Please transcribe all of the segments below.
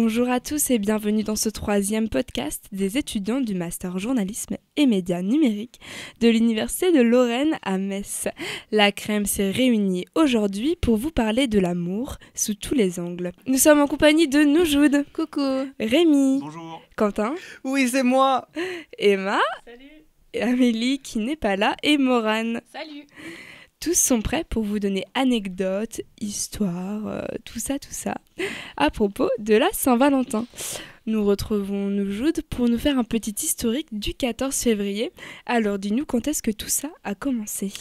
Bonjour à tous et bienvenue dans ce troisième podcast des étudiants du Master Journalisme et Médias Numériques de l'Université de Lorraine à Metz. La crème s'est réunie aujourd'hui pour vous parler de l'amour sous tous les angles. Nous sommes en compagnie de Noujoud. Coucou. Rémi. Bonjour. Quentin. Oui, c'est moi. Emma. Salut. Et Amélie qui n'est pas là et Morane. Salut. Tous sont prêts pour vous donner anecdotes, histoires, euh, tout ça, tout ça, à propos de la Saint-Valentin. Nous retrouvons Noujoud pour nous faire un petit historique du 14 février. Alors dis-nous quand est-ce que tout ça a commencé?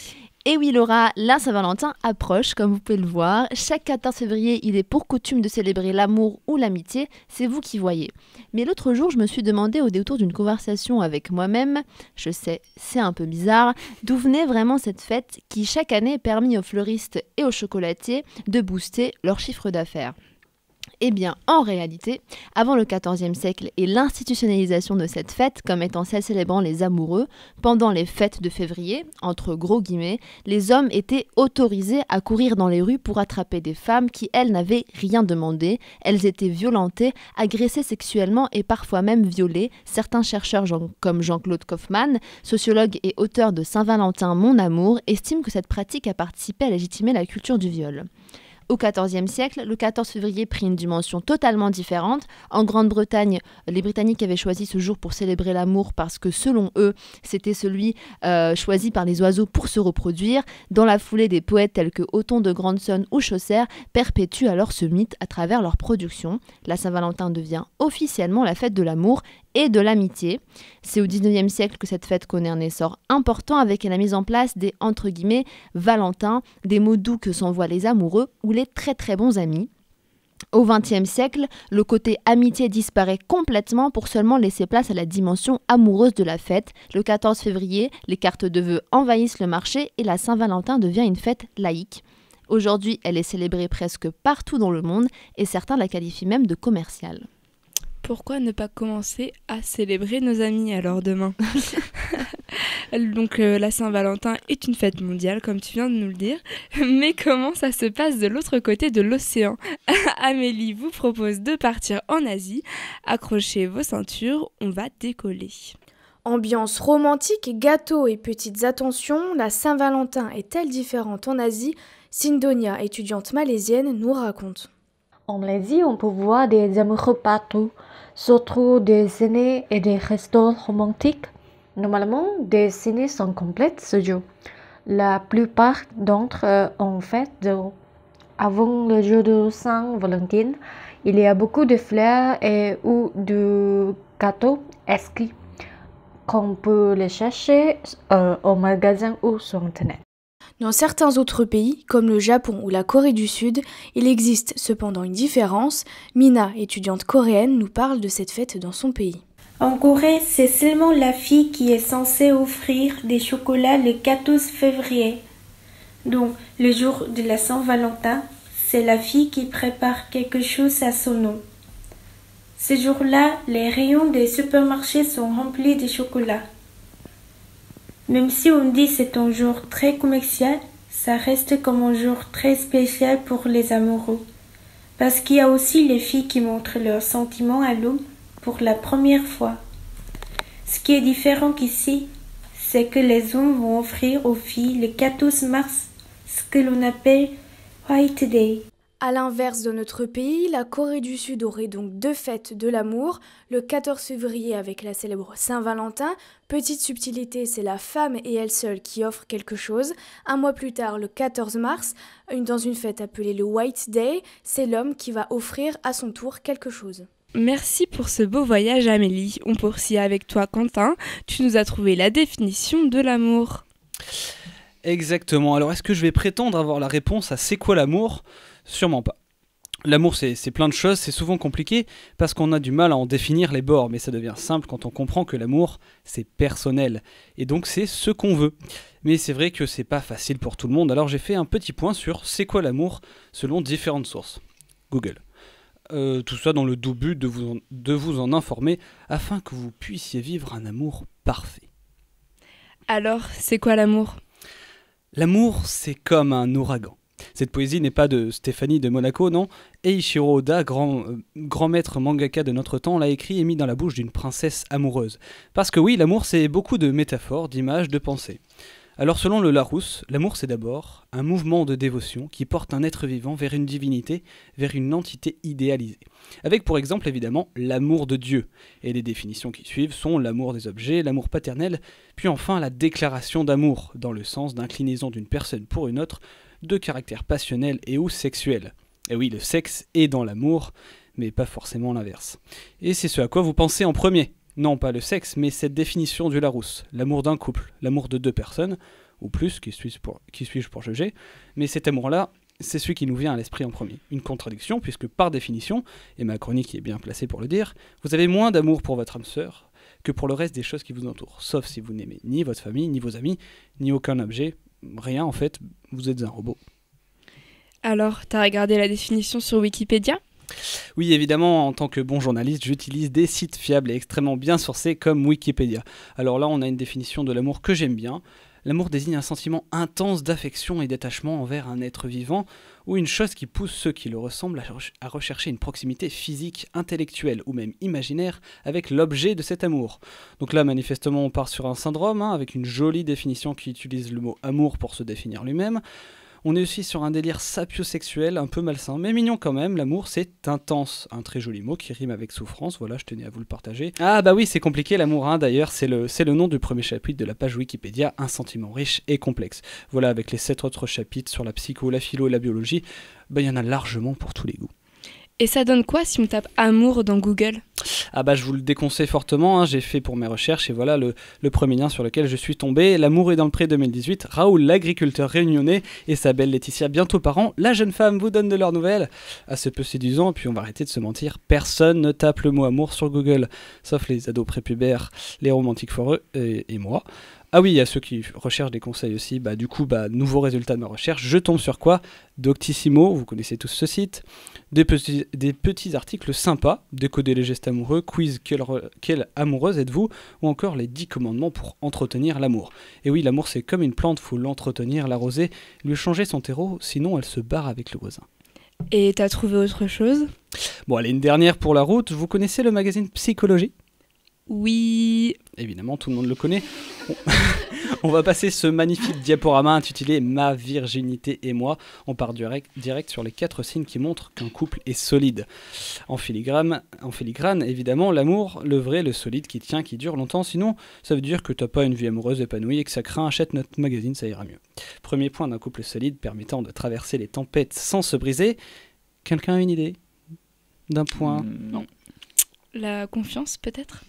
Et oui Laura, la Saint-Valentin approche, comme vous pouvez le voir. Chaque 14 février, il est pour coutume de célébrer l'amour ou l'amitié, c'est vous qui voyez. Mais l'autre jour, je me suis demandé au détour d'une conversation avec moi-même, je sais, c'est un peu bizarre, d'où venait vraiment cette fête qui chaque année permis aux fleuristes et aux chocolatiers de booster leur chiffre d'affaires? Eh bien, en réalité, avant le XIVe siècle et l'institutionnalisation de cette fête comme étant celle célébrant les amoureux, pendant les fêtes de février, entre gros guillemets, les hommes étaient autorisés à courir dans les rues pour attraper des femmes qui, elles, n'avaient rien demandé. Elles étaient violentées, agressées sexuellement et parfois même violées. Certains chercheurs comme Jean-Claude Kaufmann, sociologue et auteur de Saint-Valentin, Mon amour, estiment que cette pratique a participé à légitimer la culture du viol. Au XIVe siècle, le 14 février prit une dimension totalement différente. En Grande-Bretagne, les Britanniques avaient choisi ce jour pour célébrer l'amour parce que selon eux, c'était celui euh, choisi par les oiseaux pour se reproduire. Dans la foulée, des poètes tels que Othon de Grandson ou Chaucer perpétuent alors ce mythe à travers leur production. La Saint-Valentin devient officiellement la fête de l'amour et de l'amitié. C'est au XIXe siècle que cette fête connaît un essor important avec la mise en place des entre guillemets Valentins, des mots doux que s'envoient les amoureux ou les très très bons amis. Au XXe siècle, le côté amitié disparaît complètement pour seulement laisser place à la dimension amoureuse de la fête. Le 14 février, les cartes de vœux envahissent le marché et la Saint-Valentin devient une fête laïque. Aujourd'hui, elle est célébrée presque partout dans le monde et certains la qualifient même de commerciale pourquoi ne pas commencer à célébrer nos amis alors demain Donc euh, la Saint-Valentin est une fête mondiale, comme tu viens de nous le dire. Mais comment ça se passe de l'autre côté de l'océan? Amélie vous propose de partir en Asie. Accrochez vos ceintures, on va décoller. Ambiance romantique, gâteaux et petites attentions, la Saint-Valentin est-elle différente en Asie? Sindonia, étudiante malaisienne, nous raconte. En Malaisie, on peut voir des amoureux partout, surtout des ciné et des restos romantiques. Normalement, des ciné sont complètes ce jour. La plupart d'entre eux ont fait avant le jour de Saint-Valentin. Il y a beaucoup de fleurs et ou de gâteaux exquis qu'on peut les chercher euh, au magasin ou sur Internet. Dans certains autres pays, comme le Japon ou la Corée du Sud, il existe cependant une différence. Mina, étudiante coréenne, nous parle de cette fête dans son pays. En Corée, c'est seulement la fille qui est censée offrir des chocolats le 14 février. Donc, le jour de la Saint-Valentin, c'est la fille qui prépare quelque chose à son nom. Ce jour-là, les rayons des supermarchés sont remplis de chocolat. Même si on dit c'est un jour très commercial, ça reste comme un jour très spécial pour les amoureux. Parce qu'il y a aussi les filles qui montrent leurs sentiments à l'homme pour la première fois. Ce qui est différent qu'ici, c'est que les hommes vont offrir aux filles le 14 mars ce que l'on appelle White Day. A l'inverse de notre pays, la Corée du Sud aurait donc deux fêtes de l'amour, le 14 février avec la célèbre Saint-Valentin. Petite subtilité, c'est la femme et elle seule qui offre quelque chose. Un mois plus tard, le 14 mars, dans une fête appelée le White Day, c'est l'homme qui va offrir à son tour quelque chose. Merci pour ce beau voyage Amélie. On poursuit avec toi Quentin. Tu nous as trouvé la définition de l'amour. Exactement. Alors est-ce que je vais prétendre avoir la réponse à c'est quoi l'amour? Sûrement pas. L'amour, c'est plein de choses, c'est souvent compliqué parce qu'on a du mal à en définir les bords, mais ça devient simple quand on comprend que l'amour, c'est personnel. Et donc, c'est ce qu'on veut. Mais c'est vrai que c'est pas facile pour tout le monde, alors j'ai fait un petit point sur c'est quoi l'amour selon différentes sources. Google. Euh, tout ça dans le doux but de vous, de vous en informer afin que vous puissiez vivre un amour parfait. Alors, c'est quoi l'amour? L'amour, c'est comme un ouragan. Cette poésie n'est pas de Stéphanie de Monaco, non. Eiichiro Oda, grand, euh, grand maître mangaka de notre temps, l'a écrit et mis dans la bouche d'une princesse amoureuse. Parce que oui, l'amour c'est beaucoup de métaphores, d'images, de pensées. Alors selon le Larousse, l'amour c'est d'abord un mouvement de dévotion qui porte un être vivant vers une divinité, vers une entité idéalisée. Avec pour exemple évidemment l'amour de Dieu. Et les définitions qui suivent sont l'amour des objets, l'amour paternel, puis enfin la déclaration d'amour, dans le sens d'inclinaison d'une personne pour une autre, de caractère passionnel et ou sexuel. Et oui, le sexe est dans l'amour, mais pas forcément l'inverse. Et c'est ce à quoi vous pensez en premier. Non, pas le sexe, mais cette définition du Larousse, l'amour d'un couple, l'amour de deux personnes, ou plus, qui suis-je pour, pour juger, mais cet amour-là, c'est celui qui nous vient à l'esprit en premier. Une contradiction, puisque par définition, et ma chronique est bien placée pour le dire, vous avez moins d'amour pour votre âme sœur que pour le reste des choses qui vous entourent, sauf si vous n'aimez ni votre famille, ni vos amis, ni aucun objet, rien en fait, vous êtes un robot. Alors, t'as regardé la définition sur Wikipédia? Oui, évidemment, en tant que bon journaliste, j'utilise des sites fiables et extrêmement bien sourcés comme Wikipédia. Alors là, on a une définition de l'amour que j'aime bien. L'amour désigne un sentiment intense d'affection et d'attachement envers un être vivant ou une chose qui pousse ceux qui le ressemblent à rechercher une proximité physique, intellectuelle ou même imaginaire avec l'objet de cet amour. Donc là, manifestement, on part sur un syndrome, hein, avec une jolie définition qui utilise le mot amour pour se définir lui-même. On est aussi sur un délire sapiosexuel un peu malsain, mais mignon quand même. L'amour, c'est intense. Un très joli mot qui rime avec souffrance. Voilà, je tenais à vous le partager. Ah bah oui, c'est compliqué l'amour, hein. d'ailleurs, c'est le, nom du premier chapitre de la page Wikipédia, un sentiment riche et complexe. Voilà, avec les sept autres chapitres sur la psycho, la philo et la biologie, bah il y en a largement pour tous les goûts. Et ça donne quoi si on tape amour dans Google? Ah bah je vous le déconseille fortement, hein. j'ai fait pour mes recherches et voilà le, premier lien sur lequel je suis tombé. L'amour est dans le pré 2018, Raoul l'agriculteur réunionnais et sa belle Laetitia bientôt parents. La jeune femme vous donne de leurs nouvelles. Assez peu séduisant, puis on va arrêter de se mentir, personne ne tape le mot amour sur Google, sauf les ados prépubères, les romantiques foreux et moi. Ah oui, il y a ceux qui recherchent des conseils aussi. Bah, du coup, bah, nouveau résultat de ma recherche. Je tombe sur quoi? Doctissimo, vous connaissez tous ce site. Des petits, des petits articles sympas, décoder les gestes amoureux, quiz quelle, amoureuse êtes-vous? Ou encore les 10 commandements pour entretenir l'amour. Et oui, l'amour c'est comme une plante, faut l'entretenir, l'arroser, lui changer son terreau, sinon elle se barre avec le voisin. Et t'as trouvé autre chose? Bon, allez, une dernière pour la route. Vous connaissez le magazine Psychologie? Oui. Évidemment, tout le monde le connaît. On va passer ce magnifique diaporama intitulé Ma virginité et moi. On part direct, direct sur les quatre signes qui montrent qu'un couple est solide. En filigrane, en filigrane évidemment, l'amour, le vrai, le solide qui tient, qui dure longtemps. Sinon, ça veut dire que t'as pas une vie amoureuse épanouie et que ça craint. Achète notre magazine, ça ira mieux. Premier point d'un couple solide permettant de traverser les tempêtes sans se briser. Quelqu'un a une idée? D'un point? Hmm. Non. La confiance, peut-être?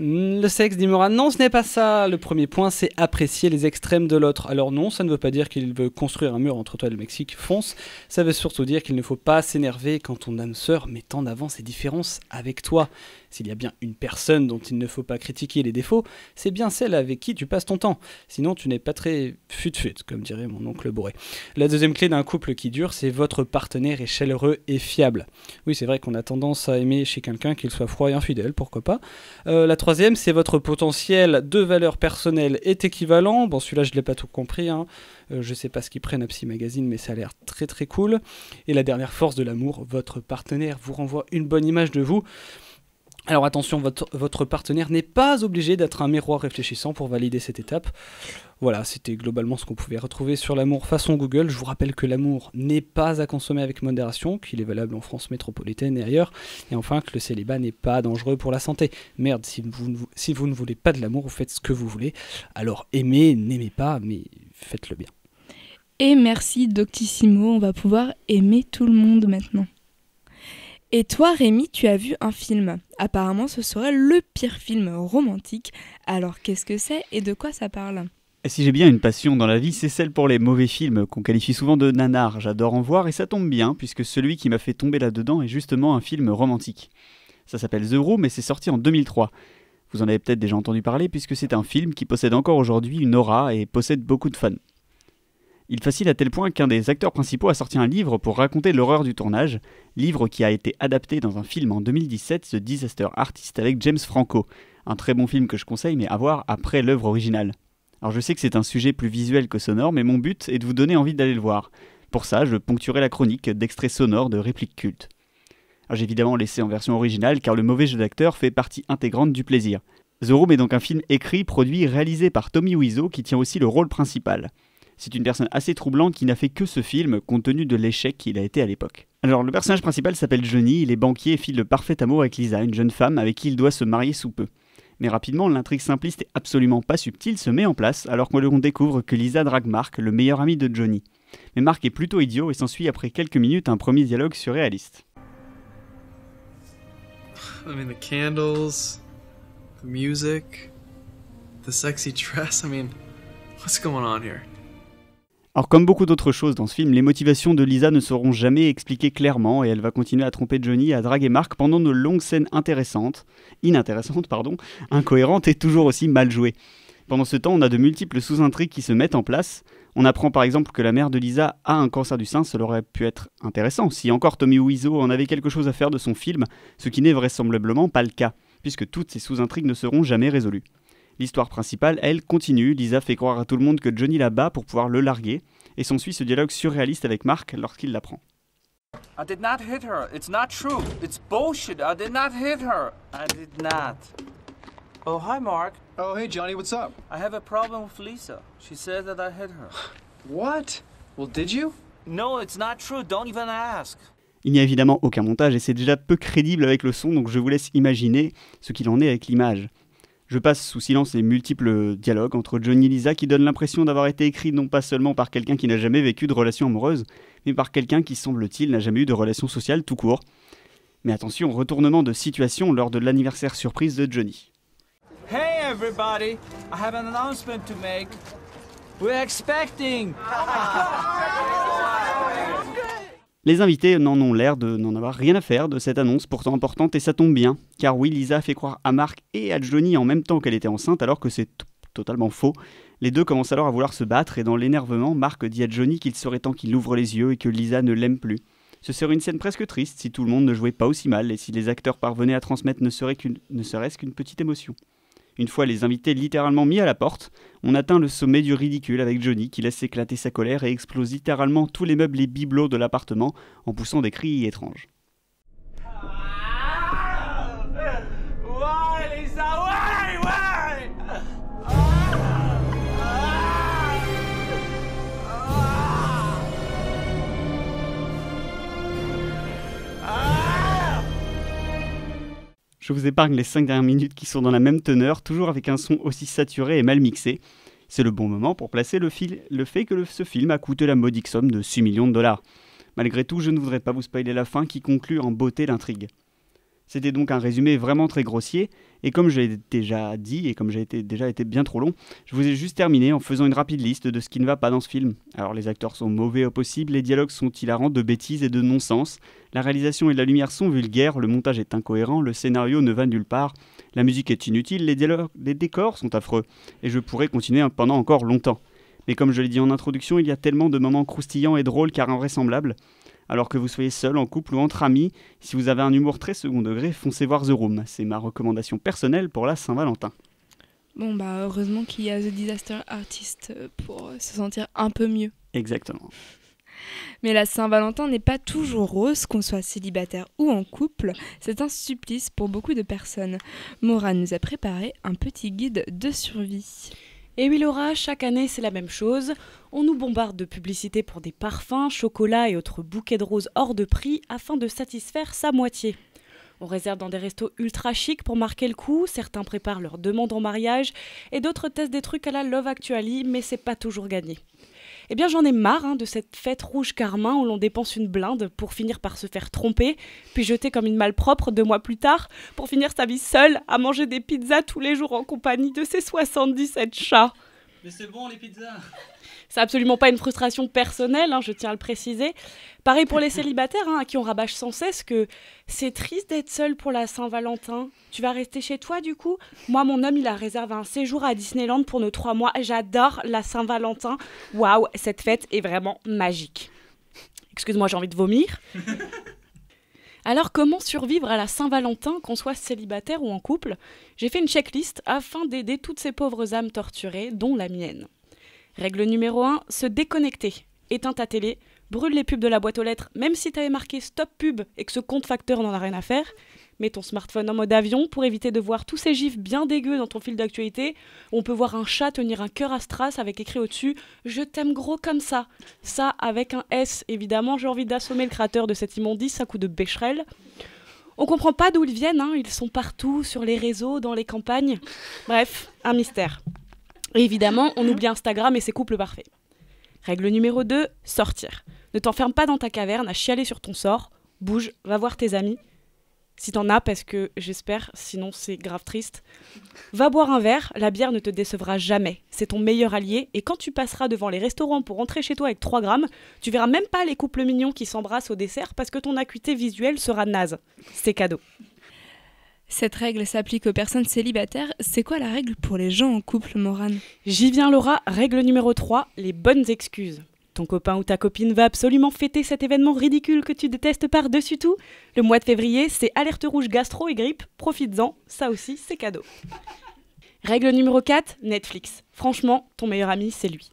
Le sexe, dit Moran. Non, ce n'est pas ça. Le premier point, c'est apprécier les extrêmes de l'autre. Alors non, ça ne veut pas dire qu'il veut construire un mur entre toi et le Mexique. Fonce. Ça veut surtout dire qu'il ne faut pas s'énerver quand ton âme sœur met en avant ses différences avec toi. S'il y a bien une personne dont il ne faut pas critiquer les défauts, c'est bien celle avec qui tu passes ton temps. Sinon, tu n'es pas très fut-fut, comme dirait mon oncle Boré. La deuxième clé d'un couple qui dure, c'est votre partenaire est chaleureux et fiable. Oui, c'est vrai qu'on a tendance à aimer chez quelqu'un qu'il soit froid et infidèle, pourquoi pas. Euh, la troisième, c'est votre potentiel de valeur personnelle est équivalent. Bon, celui-là, je ne l'ai pas tout compris. Hein. Euh, je sais pas ce qu'ils prennent à Psy Magazine, mais ça a l'air très très cool. Et la dernière force de l'amour, votre partenaire vous renvoie une bonne image de vous. Alors attention, votre, partenaire n'est pas obligé d'être un miroir réfléchissant pour valider cette étape. Voilà, c'était globalement ce qu'on pouvait retrouver sur l'amour façon Google. Je vous rappelle que l'amour n'est pas à consommer avec modération, qu'il est valable en France métropolitaine et ailleurs. Et enfin que le célibat n'est pas dangereux pour la santé. Merde, si vous, si vous ne voulez pas de l'amour, vous faites ce que vous voulez. Alors aimez, n'aimez pas, mais faites-le bien. Et merci Doctissimo, on va pouvoir aimer tout le monde maintenant. Et toi, Rémi, tu as vu un film. Apparemment, ce serait le pire film romantique. Alors, qu'est-ce que c'est et de quoi ça parle? Si j'ai bien une passion dans la vie, c'est celle pour les mauvais films qu'on qualifie souvent de nanar. J'adore en voir et ça tombe bien puisque celui qui m'a fait tomber là-dedans est justement un film romantique. Ça s'appelle The Room et c'est sorti en 2003. Vous en avez peut-être déjà entendu parler puisque c'est un film qui possède encore aujourd'hui une aura et possède beaucoup de fans. Il facile à tel point qu'un des acteurs principaux a sorti un livre pour raconter l'horreur du tournage, livre qui a été adapté dans un film en 2017, The Disaster Artist avec James Franco, un très bon film que je conseille mais à voir après l'œuvre originale. Alors je sais que c'est un sujet plus visuel que sonore, mais mon but est de vous donner envie d'aller le voir. Pour ça, je ponctuerai la chronique d'extraits sonores de répliques cultes. J'ai évidemment laissé en version originale car le mauvais jeu d'acteur fait partie intégrante du plaisir. The Room est donc un film écrit, produit, réalisé par Tommy Wiseau qui tient aussi le rôle principal. C'est une personne assez troublante qui n'a fait que ce film compte tenu de l'échec qu'il a été à l'époque. Alors le personnage principal s'appelle Johnny, il est banquier et file le parfait amour avec Lisa, une jeune femme avec qui il doit se marier sous peu. Mais rapidement, l'intrigue simpliste et absolument pas subtile se met en place alors qu'on découvre que Lisa drague Mark, le meilleur ami de Johnny. Mais Mark est plutôt idiot et s'ensuit après quelques minutes un premier dialogue surréaliste. I mean, the candles, the music, the sexy dress. I mean, what's going on here? Alors comme beaucoup d'autres choses dans ce film, les motivations de Lisa ne seront jamais expliquées clairement et elle va continuer à tromper Johnny à draguer Mark pendant de longues scènes intéressantes, inintéressantes pardon, incohérentes et toujours aussi mal jouées. Pendant ce temps, on a de multiples sous-intrigues qui se mettent en place. On apprend par exemple que la mère de Lisa a un cancer du sein, cela aurait pu être intéressant si encore Tommy Wiseau en avait quelque chose à faire de son film, ce qui n'est vraisemblablement pas le cas, puisque toutes ces sous-intrigues ne seront jamais résolues. L'histoire principale, elle, continue. Lisa fait croire à tout le monde que Johnny la bat pour pouvoir le larguer, et s'ensuit ce dialogue surréaliste avec Mark lorsqu'il l'apprend. I did not hit her. It's not true. It's bullshit. I did not hit her. I did not. Oh, hi, Mark. Oh, hey, Johnny, what's up? I have a problem with Lisa. She said that I hit her. What? Well, did you? No, it's not true. Don't even ask. Il n'y a évidemment aucun montage et c'est déjà peu crédible avec le son, donc je vous laisse imaginer ce qu'il en est avec l'image. Je passe sous silence les multiples dialogues entre Johnny et Lisa qui donnent l'impression d'avoir été écrits non pas seulement par quelqu'un qui n'a jamais vécu de relation amoureuse, mais par quelqu'un qui semble-t-il n'a jamais eu de relation sociale tout court. Mais attention, retournement de situation lors de l'anniversaire surprise de Johnny. Hey everybody, I have an announcement to make. We're expecting. Les invités n'en ont l'air de n'en avoir rien à faire de cette annonce pourtant importante et ça tombe bien, car oui, Lisa fait croire à Mark et à Johnny en même temps qu'elle était enceinte alors que c'est totalement faux. Les deux commencent alors à vouloir se battre et dans l'énervement, Mark dit à Johnny qu'il serait temps qu'il ouvre les yeux et que Lisa ne l'aime plus. Ce serait une scène presque triste si tout le monde ne jouait pas aussi mal et si les acteurs parvenaient à transmettre ne serait-ce qu'une petite émotion. Une fois les invités littéralement mis à la porte, on atteint le sommet du ridicule avec Johnny qui laisse éclater sa colère et explose littéralement tous les meubles et bibelots de l'appartement en poussant des cris étranges. Je vous épargne les 5 dernières minutes qui sont dans la même teneur, toujours avec un son aussi saturé et mal mixé. C'est le bon moment pour placer le, fait que ce film a coûté la modique somme de 6 millions de dollars. Malgré tout, je ne voudrais pas vous spoiler la fin qui conclut en beauté l'intrigue. C'était donc un résumé vraiment très grossier, et comme j'ai déjà dit, et comme j'ai déjà été bien trop long, je vous ai juste terminé en faisant une rapide liste de ce qui ne va pas dans ce film. Alors les acteurs sont mauvais au possible, les dialogues sont hilarants de bêtises et de non-sens, la réalisation et la lumière sont vulgaires, le montage est incohérent, le scénario ne va nulle part, la musique est inutile, les décors sont affreux, et je pourrais continuer pendant encore longtemps. Mais comme je l'ai dit en introduction, il y a tellement de moments croustillants et drôles car invraisemblables, alors que vous soyez seul, en couple ou entre amis. Si vous avez un humour très second degré, foncez voir The Room. C'est ma recommandation personnelle pour la Saint-Valentin. Bon, bah heureusement qu'il y a The Disaster Artist pour se sentir un peu mieux. Exactement. Mais la Saint-Valentin n'est pas toujours rose, qu'on soit célibataire ou en couple. C'est un supplice pour beaucoup de personnes. Maura nous a préparé un petit guide de survie. Et oui Laura, chaque année c'est la même chose. On nous bombarde de publicités pour des parfums, chocolats et autres bouquets de roses hors de prix afin de satisfaire sa moitié. On réserve dans des restos ultra chics pour marquer le coup, certains préparent leur demande en mariage et d'autres testent des trucs à la Love Actually, mais c'est pas toujours gagné. Eh bien, j'en ai marre hein, de cette fête rouge carmin où l'on dépense une blinde pour finir par se faire tromper, puis jeter comme une malpropre deux mois plus tard, pour finir sa vie seule à manger des pizzas tous les jours en compagnie de ses 77 chats. Mais c'est bon les pizzas c'est absolument pas une frustration personnelle, hein, je tiens à le préciser. Pareil pour les célibataires, hein, à qui on rabâche sans cesse que c'est triste d'être seul pour la Saint-Valentin. Tu vas rester chez toi du coup? Moi, mon homme, il a réservé un séjour à Disneyland pour nos trois mois. J'adore la Saint-Valentin. Waouh, cette fête est vraiment magique. Excuse-moi, j'ai envie de vomir. Alors comment survivre à la Saint-Valentin, qu'on soit célibataire ou en couple? J'ai fait une checklist afin d'aider toutes ces pauvres âmes torturées, dont la mienne. Règle numéro 1, se déconnecter. Éteins ta télé, brûle les pubs de la boîte aux lettres, même si tu avais marqué stop pub et que ce compte facteur n'en a rien à faire. Mets ton smartphone en mode avion pour éviter de voir tous ces gifs bien dégueux dans ton fil d'actualité. On peut voir un chat tenir un cœur à strass avec écrit au-dessus Je t'aime gros comme ça. Ça avec un S. Évidemment, j'ai envie d'assommer le créateur de cette immondice à coup de bécherel. On comprend pas d'où ils viennent, hein. ils sont partout, sur les réseaux, dans les campagnes. Bref, un mystère. Évidemment, on oublie Instagram et ses couples parfaits. Règle numéro 2, sortir. Ne t'enferme pas dans ta caverne à chialer sur ton sort. Bouge, va voir tes amis. Si t'en as, parce que j'espère, sinon c'est grave triste. Va boire un verre, la bière ne te décevra jamais. C'est ton meilleur allié, et quand tu passeras devant les restaurants pour rentrer chez toi avec 3 grammes, tu verras même pas les couples mignons qui s'embrassent au dessert parce que ton acuité visuelle sera naze. C'est cadeau. Cette règle s'applique aux personnes célibataires. C'est quoi la règle pour les gens en couple, Morane? J'y viens Laura, règle numéro 3, les bonnes excuses. Ton copain ou ta copine va absolument fêter cet événement ridicule que tu détestes par-dessus tout. Le mois de février, c'est alerte rouge gastro et grippe. Profites-en, ça aussi, c'est cadeau. Règle numéro 4, Netflix. Franchement, ton meilleur ami, c'est lui.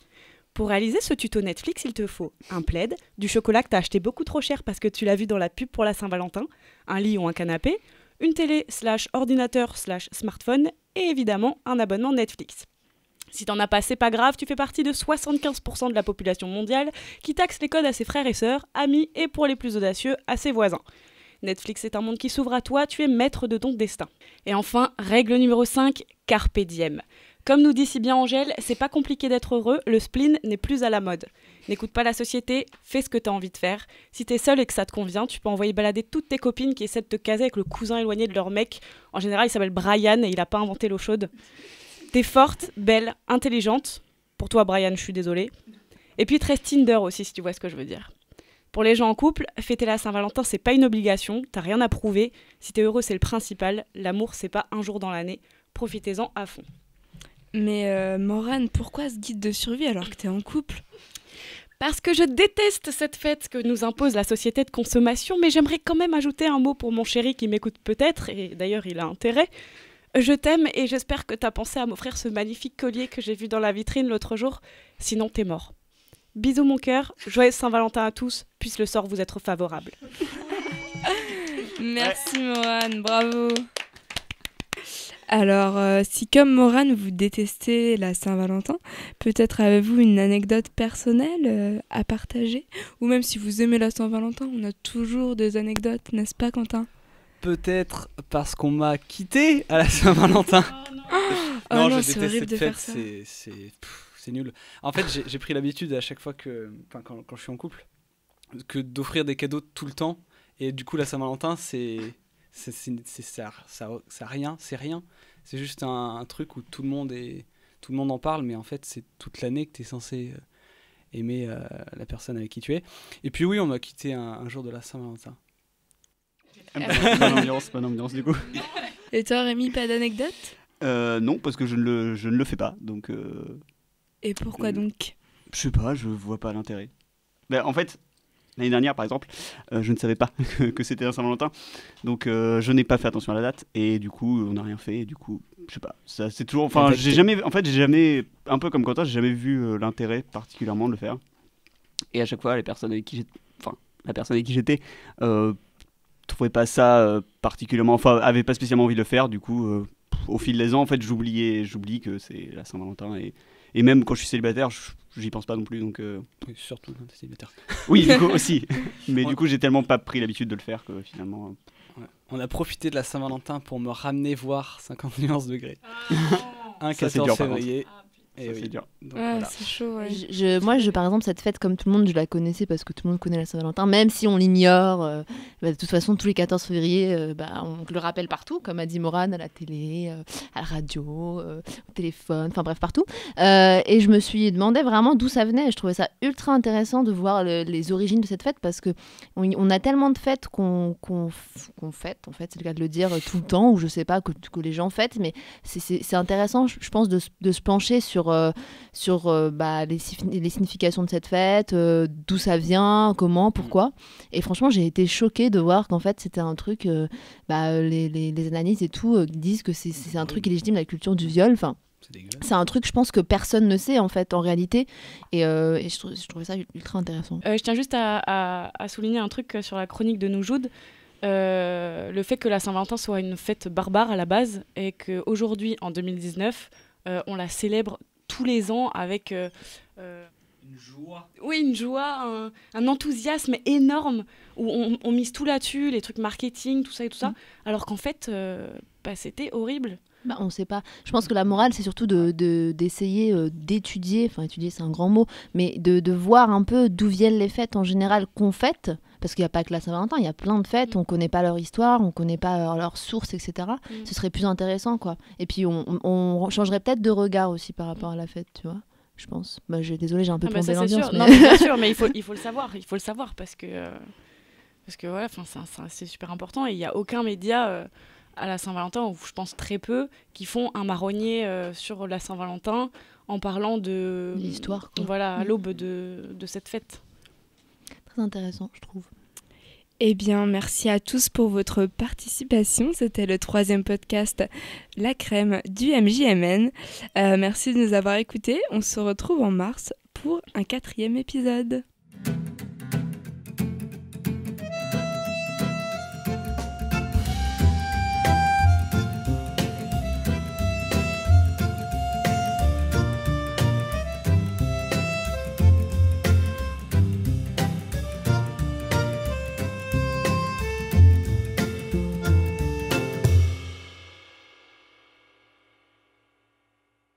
Pour réaliser ce tuto Netflix, il te faut un plaid, du chocolat que t'as acheté beaucoup trop cher parce que tu l'as vu dans la pub pour la Saint-Valentin, un lit ou un canapé, une télé slash ordinateur slash smartphone et évidemment un abonnement Netflix. Si t'en as pas, c'est pas grave, tu fais partie de 75% de la population mondiale qui taxe les codes à ses frères et sœurs, amis et pour les plus audacieux, à ses voisins. Netflix est un monde qui s'ouvre à toi, tu es maître de ton destin. Et enfin, règle numéro 5, carpe diem. Comme nous dit si bien Angèle, c'est pas compliqué d'être heureux, le spleen n'est plus à la mode. N'écoute pas la société, fais ce que t'as envie de faire. Si t'es seul et que ça te convient, tu peux envoyer balader toutes tes copines qui essaient de te caser avec le cousin éloigné de leur mec. En général, il s'appelle Brian et il a pas inventé l'eau chaude. T'es forte, belle, intelligente. Pour toi, Brian, je suis désolée. Et puis très Tinder aussi, si tu vois ce que je veux dire. Pour les gens en couple, fêter la Saint-Valentin, c'est pas une obligation, t'as rien à prouver. Si t'es heureux, c'est le principal. L'amour, c'est pas un jour dans l'année. Profitez-en à fond. Mais euh, Morane, pourquoi ce guide de survie alors que t'es en couple? Parce que je déteste cette fête que nous impose la société de consommation, mais j'aimerais quand même ajouter un mot pour mon chéri qui m'écoute peut-être, et d'ailleurs il a intérêt. Je t'aime et j'espère que t'as pensé à m'offrir ce magnifique collier que j'ai vu dans la vitrine l'autre jour, sinon t'es mort. Bisous mon cœur, joyeux Saint-Valentin à tous, puisse le sort vous être favorable. Merci Morane, bravo. Alors, euh, si comme Morane, vous détestez la Saint-Valentin, peut-être avez-vous une anecdote personnelle euh, à partager? Ou même si vous aimez la Saint-Valentin, on a toujours des anecdotes, n'est-ce pas Quentin? Peut-être parce qu'on m'a quitté à la Saint-Valentin. Oh non, je c'est déteste horrible cette de fête, faire ça. c'est- c'est nul. En fait, j'ai- j'ai pris l'habitude à chaque fois que, enfin, quand, quand je suis en couple, que d'offrir des cadeaux tout le temps. Et du coup, la Saint-Valentin, c'est c'est c'est- ça, ça, ça a rien, c'est rien. C'est juste un, un truc où tout le monde est, tout le monde en parle, mais en fait, c'est toute l'année que tu es censé euh, aimer euh, la personne avec qui tu es. Et puis oui, on m'a quitté un, un jour de la Saint-Valentin. bonne ambiance, bonne ambiance du coup. Et toi Rémi, pas d'anecdote? Euh, non, parce que je ne le, je ne le fais pas, donc euh, Et pourquoi Euh, donc? je sais pas, je vois pas l'intérêt. Ben, en fait, l'année dernière par exemple, euh, je ne savais pas que, c'était un Saint-Valentin, donc euh, je n'ai pas fait attention à la date et du coup on n'a rien fait et du coup je sais pas, ça c'est toujours, enfin En fait, j'ai jamais, en fait j'ai jamais, un peu comme Quentin, j'ai jamais vu euh, l'intérêt particulièrement de le faire. Et à chaque fois les personnes avec qui j'étais, enfin la personne avec qui j'étais, trouvait pas ça euh, particulièrement, enfin avait pas spécialement envie de le faire, du coup euh, au fil des ans en fait j'oubliais, j'oublie que c'est la Saint-Valentin et et même quand je suis célibataire, je- j'y pense pas non plus. Donc, euh, Oui, surtout quand t'es célibataire. Oui, du coup aussi. Mais Ouais. du coup, j'ai tellement pas pris l'habitude de le faire que finalement. euh, Ouais. On a profité de la Saint-Valentin pour me ramener voir 50 nuances degrés. Un Ça, 14 c'est dur, Ça, Et c'est dur. Donc, Ouais, voilà. c'est chaud, ouais. Je- je- moi, je, par exemple, cette fête, comme tout le monde, je la connaissais parce que tout le monde connaît la Saint-Valentin, même si on l'ignore. euh, bah, de toute façon, tous les 14 février, euh, bah, on le rappelle partout, comme a dit Morane, à la télé, euh, à la radio, euh, au téléphone, enfin bref, partout. Euh, et je me suis demandé vraiment d'où ça venait. Je trouvais ça ultra intéressant de voir le- les origines de cette fête parce que on, on a tellement de fêtes qu'on qu'on f- qu'on fête, en fait, c'est le cas de le dire, tout le temps, ou je sais pas, que, que les gens fêtent, mais c'est- c'est c'est intéressant, je je pense, de, se- de se pencher sur sur, euh, sur euh, bah, les, signi- les significations de cette fête, euh, d'où ça vient, comment, pourquoi. Et franchement, j'ai été choquée de voir qu'en fait, c'était un truc. euh, bah, les, les, les analyses et tout euh, disent que c'est- un truc illégitime, la culture du viol. Enfin, c'est un truc, je pense, que personne ne sait en fait, en réalité. Et, euh, et je, trou- je trouvais ça ultra intéressant. Euh, je tiens juste à, à- à souligner un truc sur la chronique de Noujoud. Euh, le fait que la Saint-Valentin soit une fête barbare à la base et qu'aujourd'hui, en 2019, euh, on la célèbre tous les ans avec euh, euh, Une joie. oui, une joie, un, un enthousiasme énorme où on, on mise tout là-dessus, les trucs marketing, tout ça et tout ça, alors qu'en fait, euh, bah, c'était horrible. Bah, on sait pas. Je pense que la morale, c'est surtout de- de- d'essayer euh, d'étudier, enfin étudier c'est un grand mot, mais de, de voir un peu d'où viennent les fêtes en général qu'on fête, parce qu'il n'y a pas que la Saint-Valentin, il y a plein de fêtes, on connaît pas leur histoire, on connaît pas leur- leurs sources, etc. Ce serait plus intéressant, quoi. Et puis on, changerait peut-être de regard aussi par rapport à la fête, tu vois, je pense. Bah, j'ai- désolée, j'ai un peu Ah bah plombé l'ambiance. mais- Non, mais bien sûr, mais il faut, il faut le savoir. Il faut le savoir parce que, euh, parce que voilà, c'est super important. Et il n'y a aucun média euh, à la Saint-Valentin, ou je pense très peu, qui font un marronnier euh, sur la Saint-Valentin en parlant de L'histoire. Voilà, à Mm. l'aube de, de cette fête. Intéressant, je trouve. Eh bien, merci à tous pour votre participation. C'était le troisième podcast La Crème du MJMN. Euh, merci de nous avoir écoutés. On se retrouve en mars pour un quatrième épisode.